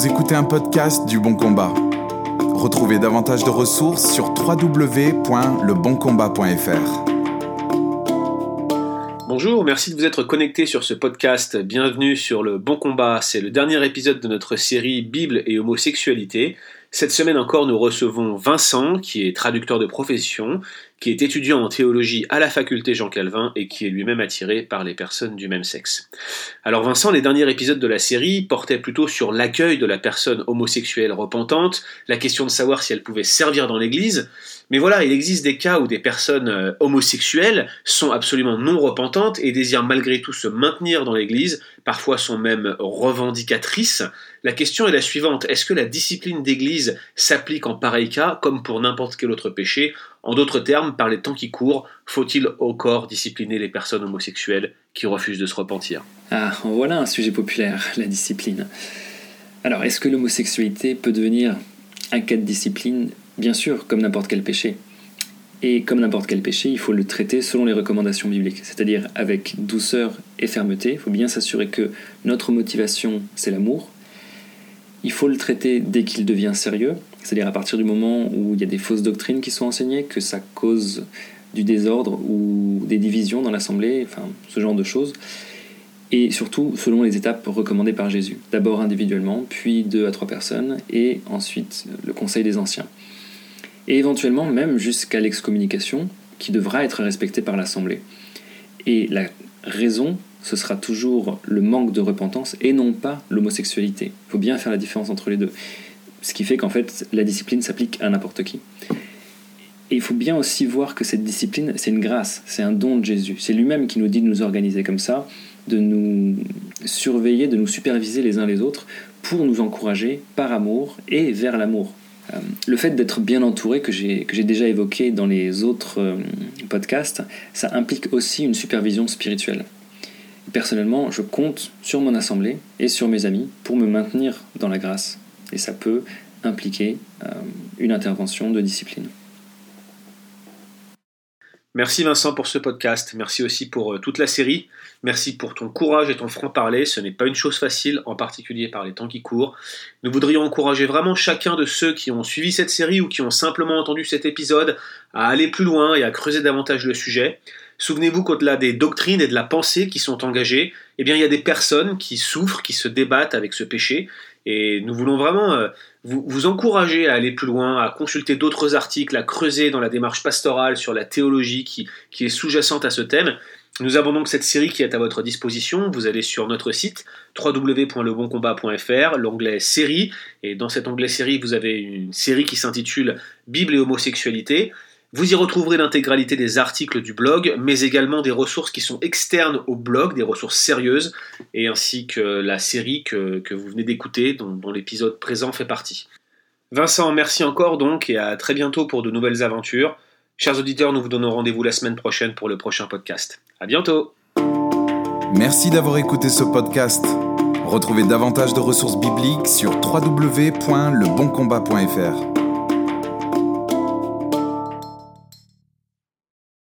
Vous écoutez un podcast du Bon Combat. Retrouvez davantage de ressources sur www.leboncombat.fr. Bonjour, merci de vous être connecté sur ce podcast. Bienvenue sur le Bon Combat. C'est le dernier épisode de notre série Bible et homosexualité. Cette semaine encore, nous recevons Vincent, qui est traducteur de profession, qui est étudiant en théologie à la faculté Jean Calvin et qui est lui-même attiré par les personnes du même sexe. Alors Vincent, les derniers épisodes de la série portaient plutôt sur l'accueil de la personne homosexuelle repentante, la question de savoir si elle pouvait servir dans l'Église, mais voilà, il existe des cas où des personnes euh, homosexuelles sont absolument non repentantes et désirent malgré tout se maintenir dans l'Église, parfois sont même revendicatrices. La question est la suivante, est-ce que la discipline d'Église s'applique en pareil cas comme pour n'importe quel autre péché? En d'autres termes, par les temps qui courent, faut-il au corps discipliner les personnes homosexuelles qui refusent de se repentir? Ah, voilà un sujet populaire, la discipline. Alors, est-ce que l'homosexualité peut devenir un cas de discipline? Bien sûr, comme n'importe quel péché. Et comme n'importe quel péché, il faut le traiter selon les recommandations bibliques, c'est-à-dire avec douceur et fermeté. Il faut bien s'assurer que notre motivation, c'est l'amour. Il faut le traiter dès qu'il devient sérieux, c'est-à-dire à partir du moment où il y a des fausses doctrines qui sont enseignées, que ça cause du désordre ou des divisions dans l'assemblée, enfin ce genre de choses. Et surtout selon les étapes recommandées par Jésus. D'abord individuellement, puis deux à trois personnes, et ensuite le conseil des anciens et éventuellement même jusqu'à l'excommunication, qui devra être respectée par l'Assemblée. Et la raison, ce sera toujours le manque de repentance et non pas l'homosexualité. Il faut bien faire la différence entre les deux. Ce qui fait qu'en fait, la discipline s'applique à n'importe qui. Et il faut bien aussi voir que cette discipline, c'est une grâce, c'est un don de Jésus. C'est lui-même qui nous dit de nous organiser comme ça, de nous surveiller, de nous superviser les uns les autres pour nous encourager par amour et vers l'amour. Euh, le fait d'être bien entouré, que j'ai déjà évoqué dans les autres euh, podcasts, ça implique aussi une supervision spirituelle. Personnellement, je compte sur mon assemblée et sur mes amis pour me maintenir dans la grâce. Et ça peut impliquer euh, une intervention de discipline. Merci Vincent pour ce podcast, merci aussi pour euh, toute la série, merci pour ton courage et ton franc-parler, ce n'est pas une chose facile, en particulier par les temps qui courent. Nous voudrions encourager vraiment chacun de ceux qui ont suivi cette série ou qui ont simplement entendu cet épisode à aller plus loin et à creuser davantage le sujet. Souvenez-vous qu'au-delà des doctrines et de la pensée qui sont engagées, eh bien il y a des personnes qui souffrent, qui se débattent avec ce péché, et nous voulons vraiment euh, vous, encourager à aller plus loin, à consulter d'autres articles, à creuser dans la démarche pastorale sur la théologie qui, qui est sous-jacente à ce thème. Nous avons donc cette série qui est à votre disposition. Vous allez sur notre site www.leboncombat.fr, l'onglet série, et dans cet onglet série, vous avez une série qui s'intitule Bible et homosexualité. Vous y retrouverez l'intégralité des articles du blog, mais également des ressources qui sont externes au blog, des ressources sérieuses, et ainsi que la série que, vous venez d'écouter, dont, l'épisode présent fait partie. Vincent, merci encore donc, et à très bientôt pour de nouvelles aventures. Chers auditeurs, nous vous donnons rendez-vous la semaine prochaine pour le prochain podcast. À bientôt! Merci d'avoir écouté ce podcast. Retrouvez davantage de ressources bibliques sur www.leboncombat.fr.